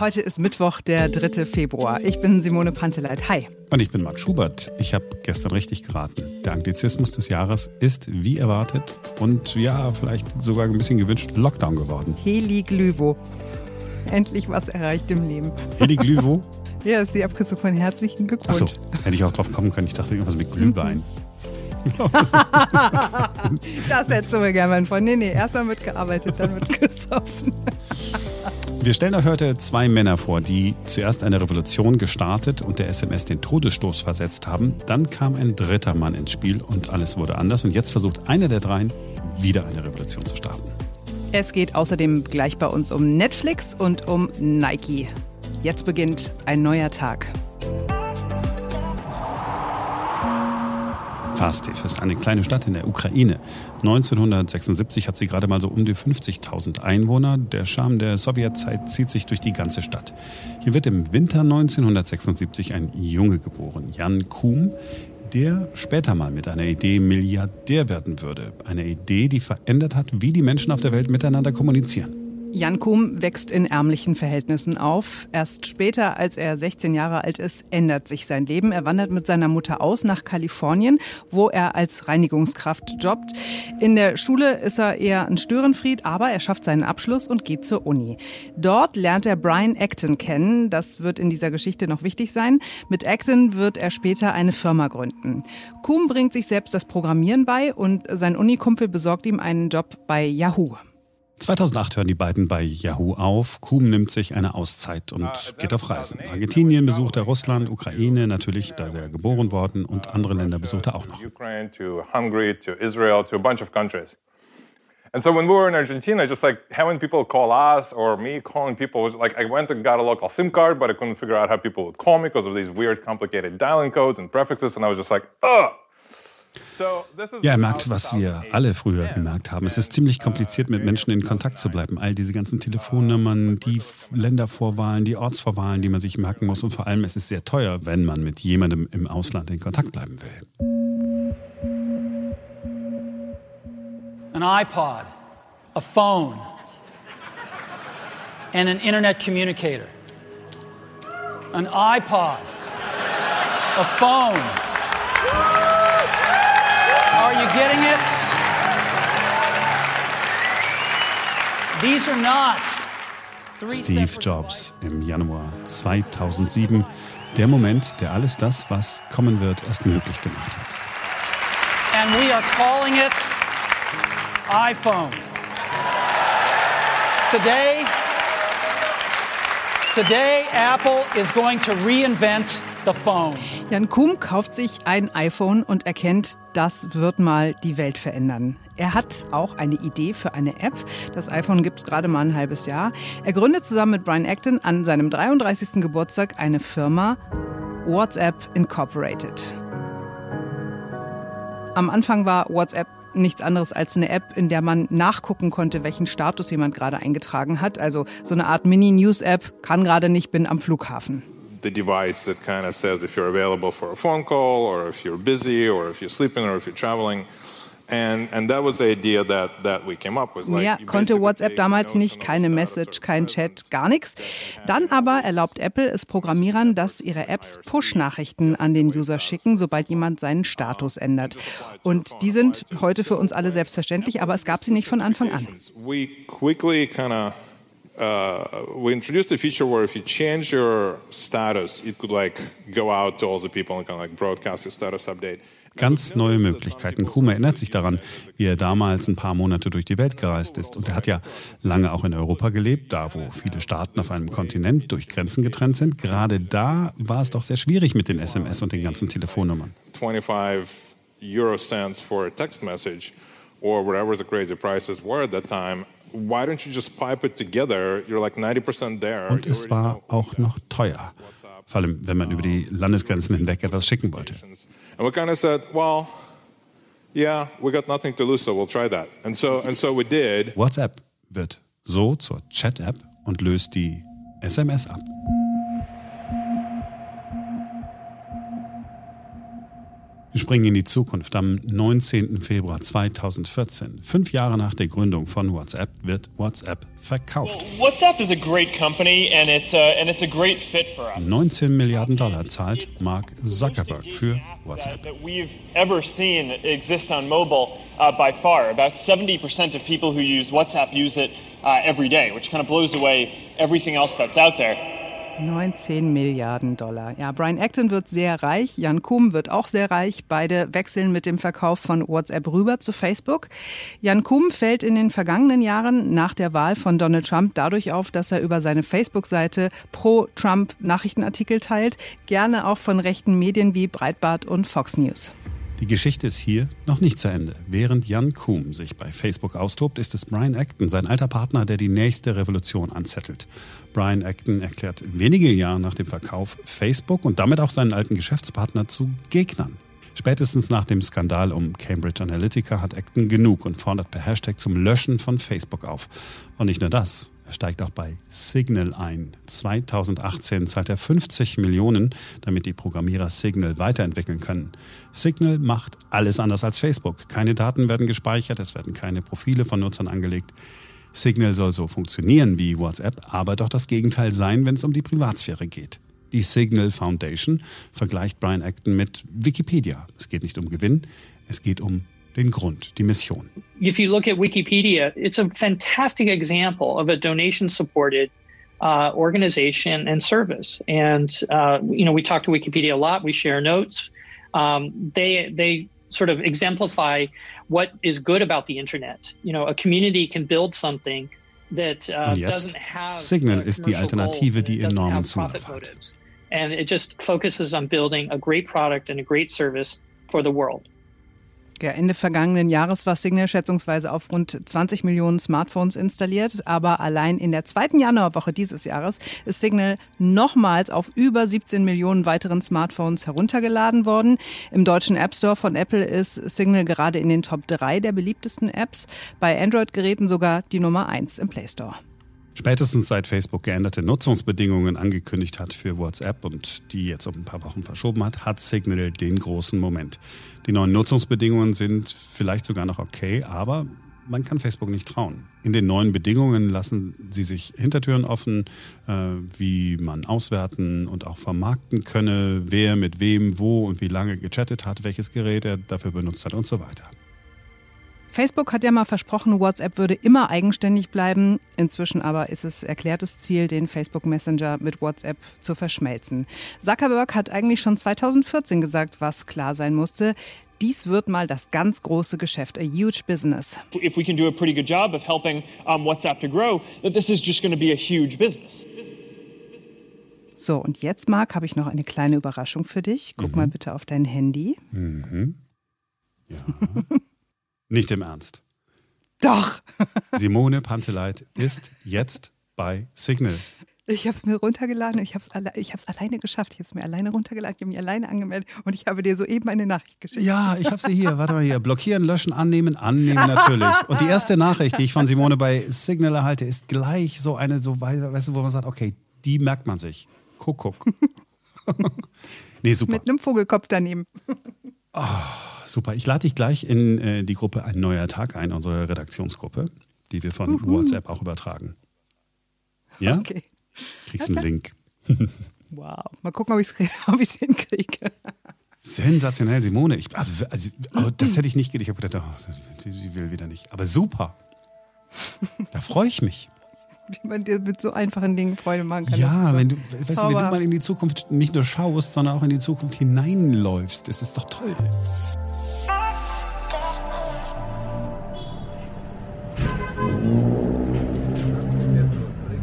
Heute ist Mittwoch, der 3. Februar. Ich bin Simone Panteleit. Hi. Und ich bin Marc Schubert. Ich habe gestern richtig geraten. Der Anglizismus des Jahres ist, wie erwartet und ja, vielleicht sogar ein bisschen gewünscht, Lockdown geworden. Heliglüvo. Endlich was erreicht im Leben. Heliglüvo? ja, ist die Abkürzung von herzlichen Glückwunsch. Achso, hätte ich auch drauf kommen können. Ich dachte irgendwas mit Glühwein. das hättest du mir gerne mal von. Nee, nee, erstmal wird gearbeitet, dann wird gesoffen. Wir stellen euch heute zwei Männer vor, die zuerst eine Revolution gestartet und der SMS den Todesstoß versetzt haben. Dann kam ein dritter Mann ins Spiel und alles wurde anders. Und jetzt versucht einer der dreien, wieder eine Revolution zu starten. Es geht außerdem gleich bei uns um Netflix und um Nike. Jetzt beginnt ein neuer Tag. Fastiv ist eine kleine Stadt in der Ukraine. 1976 hat sie gerade mal so um die 50.000 Einwohner. Der Charme der Sowjetzeit zieht sich durch die ganze Stadt. Hier wird im Winter 1976 ein Junge geboren, Jan Kuhm, der später mal mit einer Idee Milliardär werden würde. Eine Idee, die verändert hat, wie die Menschen auf der Welt miteinander kommunizieren. Jan Kuhm wächst in ärmlichen Verhältnissen auf. Erst später, als er 16 Jahre alt ist, ändert sich sein Leben. Er wandert mit seiner Mutter aus nach Kalifornien, wo er als Reinigungskraft jobbt. In der Schule ist er eher ein Störenfried, aber er schafft seinen Abschluss und geht zur Uni. Dort lernt er Brian Acton kennen. Das wird in dieser Geschichte noch wichtig sein. Mit Acton wird er später eine Firma gründen. Kuhm bringt sich selbst das Programmieren bei und sein Unikumpel besorgt ihm einen Job bei Yahoo. 2008 hören die beiden bei Yahoo auf. Kuhn nimmt sich eine Auszeit und geht auf Reisen. Argentinien besucht er Russland, Ukraine natürlich, da er geboren worden und andere Länder besucht er auch noch. And so when we were in Argentina, just like having people call us or me calling people was like I went and got a local SIM card, but I couldn't figure out how people would call me because of these weird, complicated dialing codes and prefixes, and I was just like, ugh. Ja, er merkt, was wir alle früher gemerkt haben. Es ist ziemlich kompliziert, mit Menschen in Kontakt zu bleiben. All diese ganzen Telefonnummern, die Ländervorwahlen, die Ortsvorwahlen, die man sich merken muss. Und vor allem, es ist sehr teuer, wenn man mit jemandem im Ausland in Kontakt bleiben will. An iPod, a phone and an internet communicator. An iPod, a phone. Are you getting it? These are not Steve Jobs im Januar 2007. Der Moment, der alles das, was kommen wird, erst möglich gemacht hat. And we are calling it iPhone. Today, today Apple is going to reinvent Jan Kuhm kauft sich ein iPhone und erkennt, das wird mal die Welt verändern. Er hat auch eine Idee für eine App. Das iPhone gibt es gerade mal ein halbes Jahr. Er gründet zusammen mit Brian Acton an seinem 33. Geburtstag eine Firma, WhatsApp Incorporated. Am Anfang war WhatsApp nichts anderes als eine App, in der man nachgucken konnte, welchen Status jemand gerade eingetragen hat. Also so eine Art Mini-News-App, kann gerade nicht, bin am Flughafen the device that kind of says if you're available for a phone call or if you're busy or if you're sleeping or if you're traveling. Mehr konnte WhatsApp damals nicht, keine Message, kein Chat, gar nichts. Dann aber erlaubt Apple es Programmierern, dass ihre Apps Push-Nachrichten an den User schicken, sobald jemand seinen Status ändert. Und die sind heute für uns alle selbstverständlich, aber es gab sie nicht von Anfang an uh, we introduced a feature where if you change your status, it could like go out to all the people and kind of like broadcast your status update. Ganz neue Möglichkeiten. Kuma erinnert sich daran, wie er damals ein paar Monate durch die Welt gereist ist. Und er hat ja lange auch in Europa gelebt, da wo viele Staaten auf einem Kontinent durch Grenzen getrennt sind. Gerade da war es doch sehr schwierig mit den SMS und den ganzen Telefonnummern. 25 Euro cents for a text message or whatever the crazy prices were at that time why don't you just pipe it together? You're like 90% there. Und es war auch noch teuer, vor allem wenn man über die Landesgrenzen hinweg etwas schicken wollte. And we kind of said, well, yeah, we got nothing to lose, so we'll try that. And so, and so we did. WhatsApp wird so zur Chat-App und löst die SMS ab. Wir springen in die Zukunft. Am 19. Februar 2014, fünf Jahre nach der Gründung von WhatsApp, wird WhatsApp verkauft. WhatsApp is a great company and it's a, and it's a great fit for us. 19 Milliarden Dollar zahlt Mark Zuckerberg für WhatsApp. That we've ever seen exist on mobile uh, by far. About 70% of people who use WhatsApp use it uh, every day, which kind of blows away everything else that's out there. 19 Milliarden Dollar. Ja, Brian Acton wird sehr reich, Jan Kuhm wird auch sehr reich. Beide wechseln mit dem Verkauf von WhatsApp rüber zu Facebook. Jan Kuhm fällt in den vergangenen Jahren nach der Wahl von Donald Trump dadurch auf, dass er über seine Facebook-Seite pro Trump Nachrichtenartikel teilt, gerne auch von rechten Medien wie Breitbart und Fox News. Die Geschichte ist hier noch nicht zu Ende. Während Jan Kuhn sich bei Facebook austobt, ist es Brian Acton, sein alter Partner, der die nächste Revolution anzettelt. Brian Acton erklärt wenige Jahre nach dem Verkauf Facebook und damit auch seinen alten Geschäftspartner zu Gegnern. Spätestens nach dem Skandal um Cambridge Analytica hat Acton genug und fordert per Hashtag zum Löschen von Facebook auf. Und nicht nur das. Steigt auch bei Signal ein. 2018 zahlt er 50 Millionen, damit die Programmierer Signal weiterentwickeln können. Signal macht alles anders als Facebook. Keine Daten werden gespeichert, es werden keine Profile von Nutzern angelegt. Signal soll so funktionieren wie WhatsApp, aber doch das Gegenteil sein, wenn es um die Privatsphäre geht. Die Signal Foundation vergleicht Brian Acton mit Wikipedia. Es geht nicht um Gewinn, es geht um den Grund, die Mission. If you look at Wikipedia, it's a fantastic example of a donation supported uh, organization and service. And uh, you know, we talk to Wikipedia a lot. We share notes. Um, they they sort of exemplify what is good about the internet. You know, a community can build something that uh, Und jetzt, Signal ist die Alternative, die enormen Zulauf hat. And it just focuses on building a great product and a great service for the world. Ja, Ende vergangenen Jahres war Signal schätzungsweise auf rund 20 Millionen Smartphones installiert, aber allein in der zweiten Januarwoche dieses Jahres ist Signal nochmals auf über 17 Millionen weiteren Smartphones heruntergeladen worden. Im deutschen App Store von Apple ist Signal gerade in den Top 3 der beliebtesten Apps, bei Android-Geräten sogar die Nummer 1 im Play Store. Spätestens seit Facebook geänderte Nutzungsbedingungen angekündigt hat für WhatsApp und die jetzt um ein paar Wochen verschoben hat, hat Signal den großen Moment. Die neuen Nutzungsbedingungen sind vielleicht sogar noch okay, aber man kann Facebook nicht trauen. In den neuen Bedingungen lassen sie sich Hintertüren offen, äh, wie man auswerten und auch vermarkten könne, wer mit wem, wo und wie lange gechattet hat, welches Gerät er dafür benutzt hat und so weiter. Facebook hat ja mal versprochen, WhatsApp würde immer eigenständig bleiben. Inzwischen aber ist es erklärtes Ziel, den Facebook Messenger mit WhatsApp zu verschmelzen. Zuckerberg hat eigentlich schon 2014 gesagt, was klar sein musste. Dies wird mal das ganz große Geschäft, a huge business. If we can do a pretty good job of helping um, WhatsApp to grow, that this is just going to be a huge business. So, und jetzt, Marc, habe ich noch eine kleine Überraschung für dich. Guck mhm. mal bitte auf dein Handy. Mhm. Ja. Nicht im Ernst. Doch. Simone Panteleit ist jetzt bei Signal. Ich habe es mir runtergeladen, ich habe es alle, alleine geschafft. Ich habe es mir alleine runtergeladen, ich habe mich alleine angemeldet und ich habe dir soeben eine Nachricht geschickt. Ja, ich habe sie hier. Warte mal hier. Blockieren, löschen, annehmen, annehmen natürlich. Und die erste Nachricht, die ich von Simone bei Signal erhalte, ist gleich so eine, so, weißt du, wo man sagt, okay, die merkt man sich. Kuckuck. nee, super. Mit einem Vogelkopf daneben. Oh, super. Ich lade dich gleich in äh, die Gruppe Ein neuer Tag ein, unsere Redaktionsgruppe, die wir von Uhu. WhatsApp auch übertragen. Ja? Okay. Kriegst einen Link. wow. Mal gucken, ob ich es hinkriege. Sensationell, Simone. Ich, also, also, oh, das hätte ich nicht gedacht. Ich habe gedacht, oh, sie, will wieder nicht. Aber super. Da freue ich mich wie man dir mit so einfachen Dingen Freude machen kann. Ja, wenn du, weißt du, wenn du mal in die Zukunft nicht nur schaust, sondern auch in die Zukunft hineinläufst, das ist doch toll.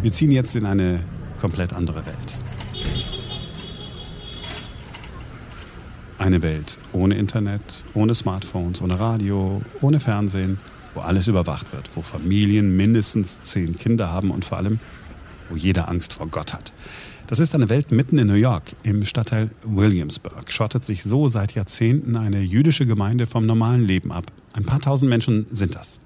Wir ziehen jetzt in eine komplett andere Welt. Eine Welt ohne Internet, ohne Smartphones, ohne Radio, ohne Fernsehen wo alles überwacht wird, wo Familien mindestens zehn Kinder haben und vor allem, wo jeder Angst vor Gott hat. Das ist eine Welt mitten in New York, im Stadtteil Williamsburg. Schottet sich so seit Jahrzehnten eine jüdische Gemeinde vom normalen Leben ab. Ein paar tausend Menschen sind das.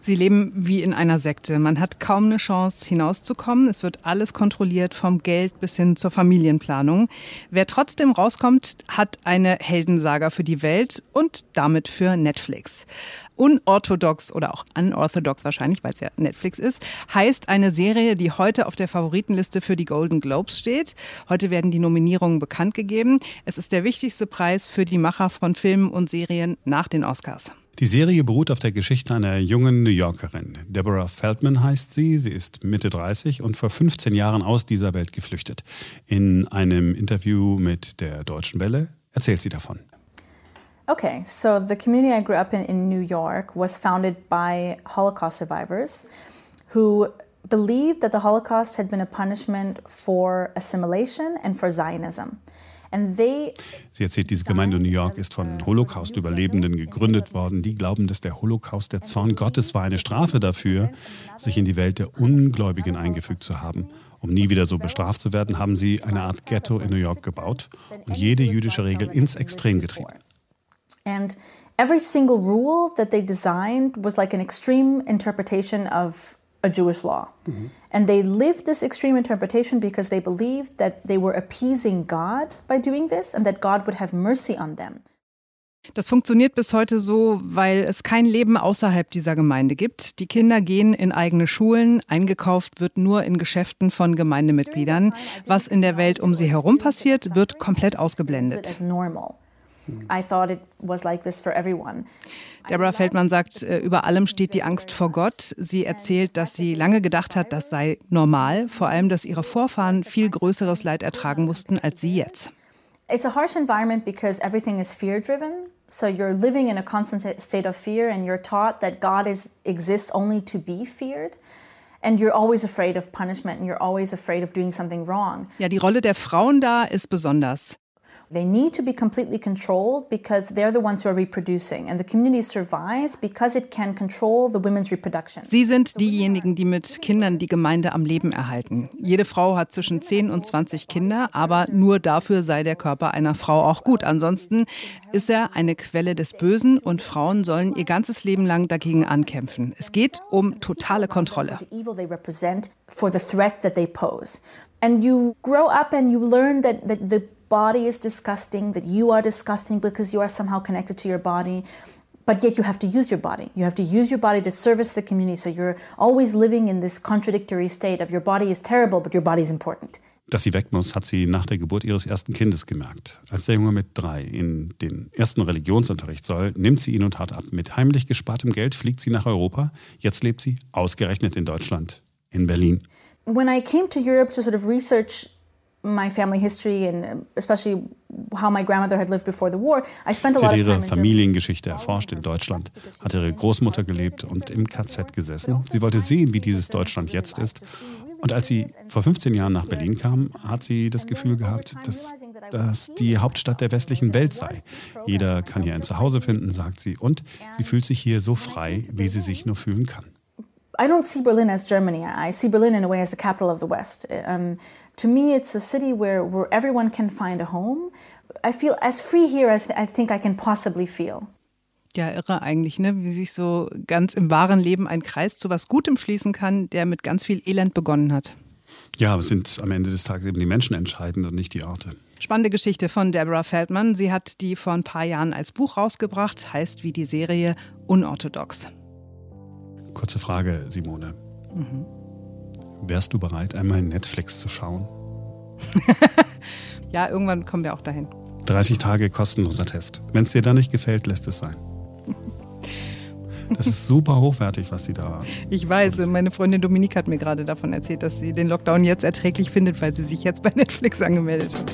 Sie leben wie in einer Sekte. Man hat kaum eine Chance, hinauszukommen. Es wird alles kontrolliert, vom Geld bis hin zur Familienplanung. Wer trotzdem rauskommt, hat eine Heldensaga für die Welt und damit für Netflix. Unorthodox oder auch unorthodox wahrscheinlich, weil es ja Netflix ist, heißt eine Serie, die heute auf der Favoritenliste für die Golden Globes steht. Heute werden die Nominierungen bekannt gegeben. Es ist der wichtigste Preis für die Macher von Filmen und Serien nach den Oscars. Die Serie beruht auf der Geschichte einer jungen New Yorkerin. Deborah Feldman heißt sie. Sie ist Mitte 30 und vor 15 Jahren aus dieser Welt geflüchtet. In einem Interview mit der Deutschen Welle erzählt sie davon. Okay, so the community I grew up in in New York was founded by Holocaust survivors who believed that the Holocaust had been a punishment for assimilation and for Zionism. Sie erzählt, diese Gemeinde in New York ist von Holocaust-Überlebenden gegründet worden. Die glauben, dass der Holocaust der Zorn Gottes war, eine Strafe dafür, sich in die Welt der Ungläubigen eingefügt zu haben. Um nie wieder so bestraft zu werden, haben sie eine Art Ghetto in New York gebaut und jede jüdische Regel ins Extrem getrieben. And every single rule that they designed was like an extreme interpretation of a Jewish law. Mm-hmm. And they lived this extreme interpretation because they believed that they were appeasing God by doing this and that God would have mercy on them. Das funktioniert bis heute so, weil es kein Leben außerhalb dieser Gemeinde gibt. Die Kinder gehen in eigene Schulen, eingekauft wird nur in Geschäften von Gemeindemitgliedern. Was in der Welt um sie herum passiert, wird komplett ausgeblendet. I thought it was like this for everyone. Deborah Feldmann sagt, äh, über allem steht die Angst vor Gott. Sie erzählt, dass sie lange gedacht hat, das sei normal, vor allem, dass ihre Vorfahren viel größeres Leid ertragen mussten als sie jetzt. It's a harsh environment because everything is fear driven. So you're living in a constant state of fear and you're taught that God is exists only to be feared. And you're always afraid of punishment and you're always afraid of doing something wrong. Ja, die Rolle der Frauen da ist besonders. They need to be completely controlled because they're the ones who are reproducing. And the community survives because it can control the women's reproduction. Sie sind diejenigen, die mit Kindern die Gemeinde am Leben erhalten. Jede Frau hat zwischen 10 und 20 Kinder, aber nur dafür sei der Körper einer Frau auch gut. Ansonsten ist er eine Quelle des Bösen und Frauen sollen ihr ganzes Leben lang dagegen ankämpfen. Es geht um totale Kontrolle. And you grow up and you learn that, that the body is disgusting, that you are disgusting because you are somehow connected to your body. But yet you have to use your body. You have to use your body to service the community. So you're always living in this contradictory state of your body is terrible, but your body is important. Dass sie weg muss, hat sie nach der Geburt ihres ersten Kindes gemerkt. Als der Junge mit drei in den ersten Religionsunterricht soll, nimmt sie ihn und hart ab. Mit heimlich gespartem Geld fliegt sie nach Europa. Jetzt lebt sie ausgerechnet in Deutschland, in Berlin. When I came to Europe to sort of research Sie hat ihre Familiengeschichte erforscht in Deutschland, hat ihre Großmutter gelebt und im KZ gesessen. Sie wollte sehen, wie dieses Deutschland jetzt ist. Und als sie vor 15 Jahren nach Berlin kam, hat sie das Gefühl gehabt, dass das die Hauptstadt der westlichen Welt sei. Jeder kann hier ein Zuhause finden, sagt sie, und sie fühlt sich hier so frei, wie sie sich nur fühlen kann. I don't see Berlin as Germany. I see Berlin in a way as the capital of the West. Um, to me, it's a city where, where everyone can find a home. I feel as free here as I think I can possibly feel. Ja, irre eigentlich, ne? wie sich so ganz im wahren Leben ein Kreis zu was Gutem schließen kann, der mit ganz viel Elend begonnen hat. Ja, aber es sind am Ende des Tages eben die Menschen entscheidend und nicht die Orte. Spannende Geschichte von Deborah Feldman. Sie hat die vor ein paar Jahren als Buch rausgebracht, heißt wie die Serie Unorthodox. Kurze Frage, Simone. Mhm. Wärst du bereit, einmal Netflix zu schauen? ja, irgendwann kommen wir auch dahin. 30 Tage kostenloser Test. Wenn es dir da nicht gefällt, lässt es sein. Das ist super hochwertig, was die da. Ich weiß, meine Freundin Dominique hat mir gerade davon erzählt, dass sie den Lockdown jetzt erträglich findet, weil sie sich jetzt bei Netflix angemeldet hat.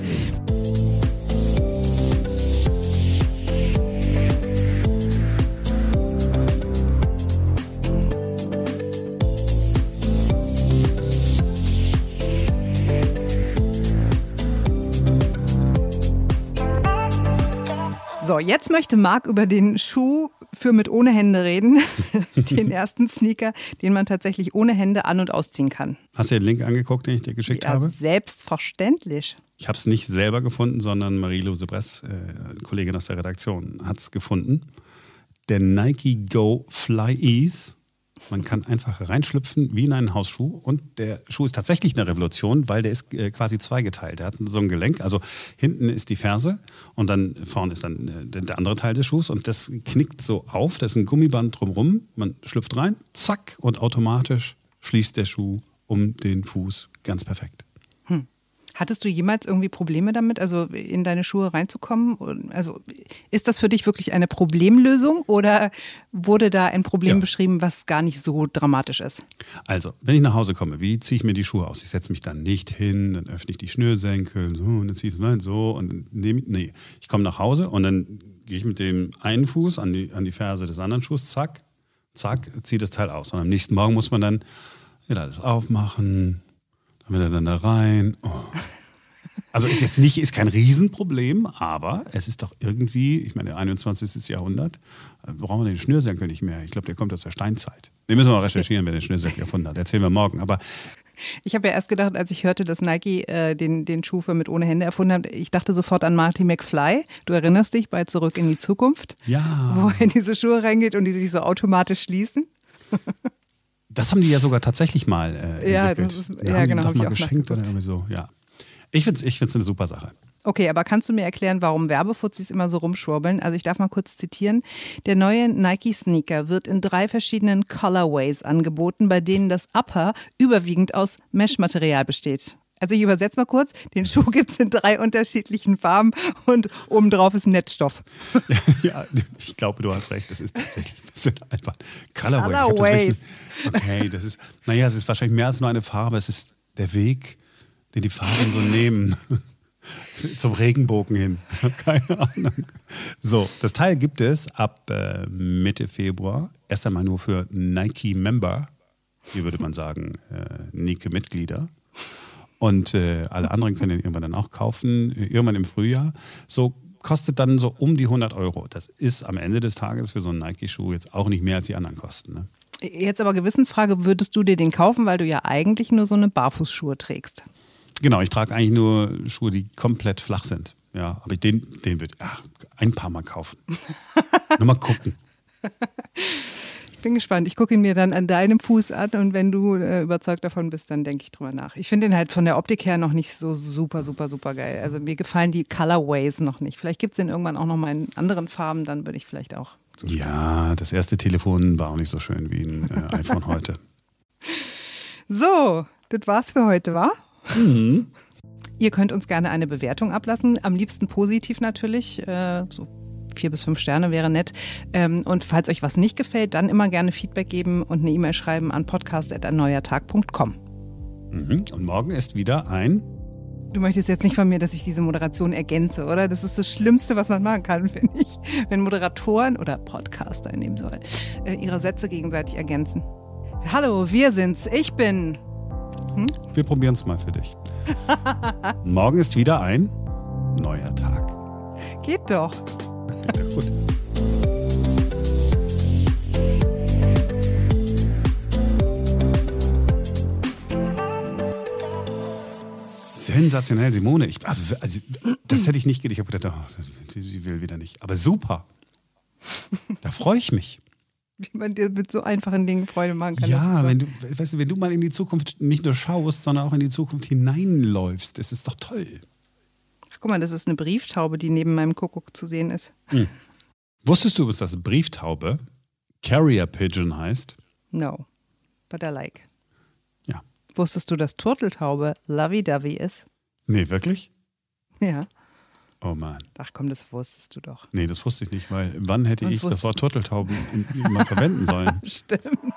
So, jetzt möchte Marc über den Schuh für mit ohne Hände reden. den ersten Sneaker, den man tatsächlich ohne Hände an- und ausziehen kann. Hast du den Link angeguckt, den ich dir geschickt ja, habe? Selbstverständlich. Ich habe es nicht selber gefunden, sondern Marie-Lose Bress, äh, Kollegin aus der Redaktion, hat es gefunden. Der Nike Go Fly Ease Man kann einfach reinschlüpfen wie in einen Hausschuh und der Schuh ist tatsächlich eine Revolution, weil der ist äh, quasi zweigeteilt. Der hat so ein Gelenk, also hinten ist die Ferse und dann vorne ist dann äh, der andere Teil des Schuhs und das knickt so auf, da ist ein Gummiband drumrum, man schlüpft rein, zack und automatisch schließt der Schuh um den Fuß ganz perfekt. Hattest du jemals irgendwie Probleme damit, also in deine Schuhe reinzukommen? Also ist das für dich wirklich eine Problemlösung oder wurde da ein Problem Ja. beschrieben, was gar nicht so dramatisch ist? Also, wenn ich nach Hause komme, wie ziehe ich mir die Schuhe aus? Ich setze mich dann nicht hin, dann öffne ich die Schnürsenkel, so, und dann ziehe ich es so und dann nehme nee, ich komme nach Hause und dann gehe ich mit dem einen Fuß an die, an die Ferse des anderen Schuhs, zack, zack, ziehe das Teil aus. Und am nächsten Morgen muss man dann wieder alles aufmachen, wieder dann da rein. Oh. Also ist jetzt nicht, ist kein Riesenproblem, aber es ist doch irgendwie, ich meine, 21. Jahrhundert, äh, brauchen wir den Schnürsenkel nicht mehr. Ich glaube, der kommt aus der Steinzeit. Den müssen wir mal recherchieren, wer den Schnürsenkel erfunden hat. Erzählen wir morgen. Aber Ich habe ja erst gedacht, als ich hörte, dass Nike äh, den, den Schuh für mit ohne Hände erfunden hat, ich dachte sofort an Marty McFly. Du erinnerst dich bei Zurück in die Zukunft, ja, wo er in diese Schuhe reingeht und die sich so automatisch schließen. Das haben die ja sogar tatsächlich mal äh, Ja, entwickelt. das ist- ja, haben genau, doch ich mal geschenkt oder irgendwie so. Ja, ich finde es ich find's eine super Sache. Okay, aber kannst du mir erklären, warum Werbefuzis immer so rumschwurbeln? Also ich darf mal kurz zitieren. Der neue Nike-Sneaker wird in drei verschiedenen Colorways angeboten, bei denen das Upper überwiegend aus Mesh-Material besteht. Also ich übersetze mal kurz, den Schuh gibt es in drei unterschiedlichen Farben und obendrauf ist Netzstoff. ja, ich glaube, du hast recht. Das ist tatsächlich ein bisschen albern. Ich hab Colorways. Das okay, das ist, naja, es ist wahrscheinlich mehr als nur eine Farbe. Es ist der Weg, den die Farben so nehmen. Zum Regenbogen hin. Keine Ahnung. So, das Teil gibt es ab äh, Mitte Februar. Erst einmal nur für Nike-Member. Hier würde man sagen, äh, Nike-Mitglieder. Und äh, alle anderen können den irgendwann dann auch kaufen, irgendwann im Frühjahr. So kostet dann so um die 100 Euro. Das ist am Ende des Tages für so einen Nike-Schuh jetzt auch nicht mehr als die anderen kosten. Ne? Jetzt aber Gewissensfrage, würdest du dir den kaufen, weil du ja eigentlich nur so eine Barfußschuhe trägst? Genau, ich trage eigentlich nur Schuhe, die komplett flach sind. Ja, aber den, den wird ach, ein paar Mal kaufen. Nur mal gucken. Ich bin gespannt. Ich gucke ihn mir dann an deinem Fuß an und wenn du äh, überzeugt davon bist, dann denke ich drüber nach. Ich finde ihn halt von der Optik her noch nicht so super, super, super geil. Also mir gefallen die Colorways noch nicht. Vielleicht gibt es den irgendwann auch noch mal in anderen Farben, dann würde ich vielleicht auch. Ja, das erste Telefon war auch nicht so schön wie ein äh, iPhone heute. So, das war's für heute, wa? Ihr könnt uns gerne eine Bewertung ablassen, am liebsten positiv natürlich. Äh, so vier bis fünf Sterne wäre nett. Ähm, und falls euch was nicht gefällt, dann immer gerne Feedback geben und eine E-Mail schreiben an podcast.erneuertag.com. Mhm. Und morgen ist wieder ein Du möchtest jetzt nicht von mir, dass ich diese Moderation ergänze, oder? Das ist das Schlimmste, was man machen kann, finde ich. Wenn Moderatoren oder Podcaster in dem Fall äh, ihre Sätze gegenseitig ergänzen. Hallo, wir sind's. Ich bin. Wir probieren es mal für dich. Morgen ist wieder ein neuer Tag. Geht doch. Gut. Sensationell, Simone. Ich, also, also, das hätte ich nicht gedacht. Ich habe gedacht, oh, sie, will wieder nicht. Aber super. Da freue ich mich. Wie man dir mit so einfachen Dingen Freude machen kann. Ja, wenn du, weißt du, wenn du mal in die Zukunft nicht nur schaust, sondern auch in die Zukunft hineinläufst, ist doch toll. Guck mal, das ist eine Brieftaube, die neben meinem Kuckuck zu sehen ist. Wusstest du, dass Brieftaube Carrier Pigeon heißt? No, but I like. Ja. Wusstest du, dass Turteltaube lovey-dovey ist? Nee, wirklich? Ja. Oh Mann. Ach komm, das wusstest du doch. Nee, das wusste ich nicht, weil wann hätte Und ich das Wort Turteltauben mal verwenden sollen? Stimmt.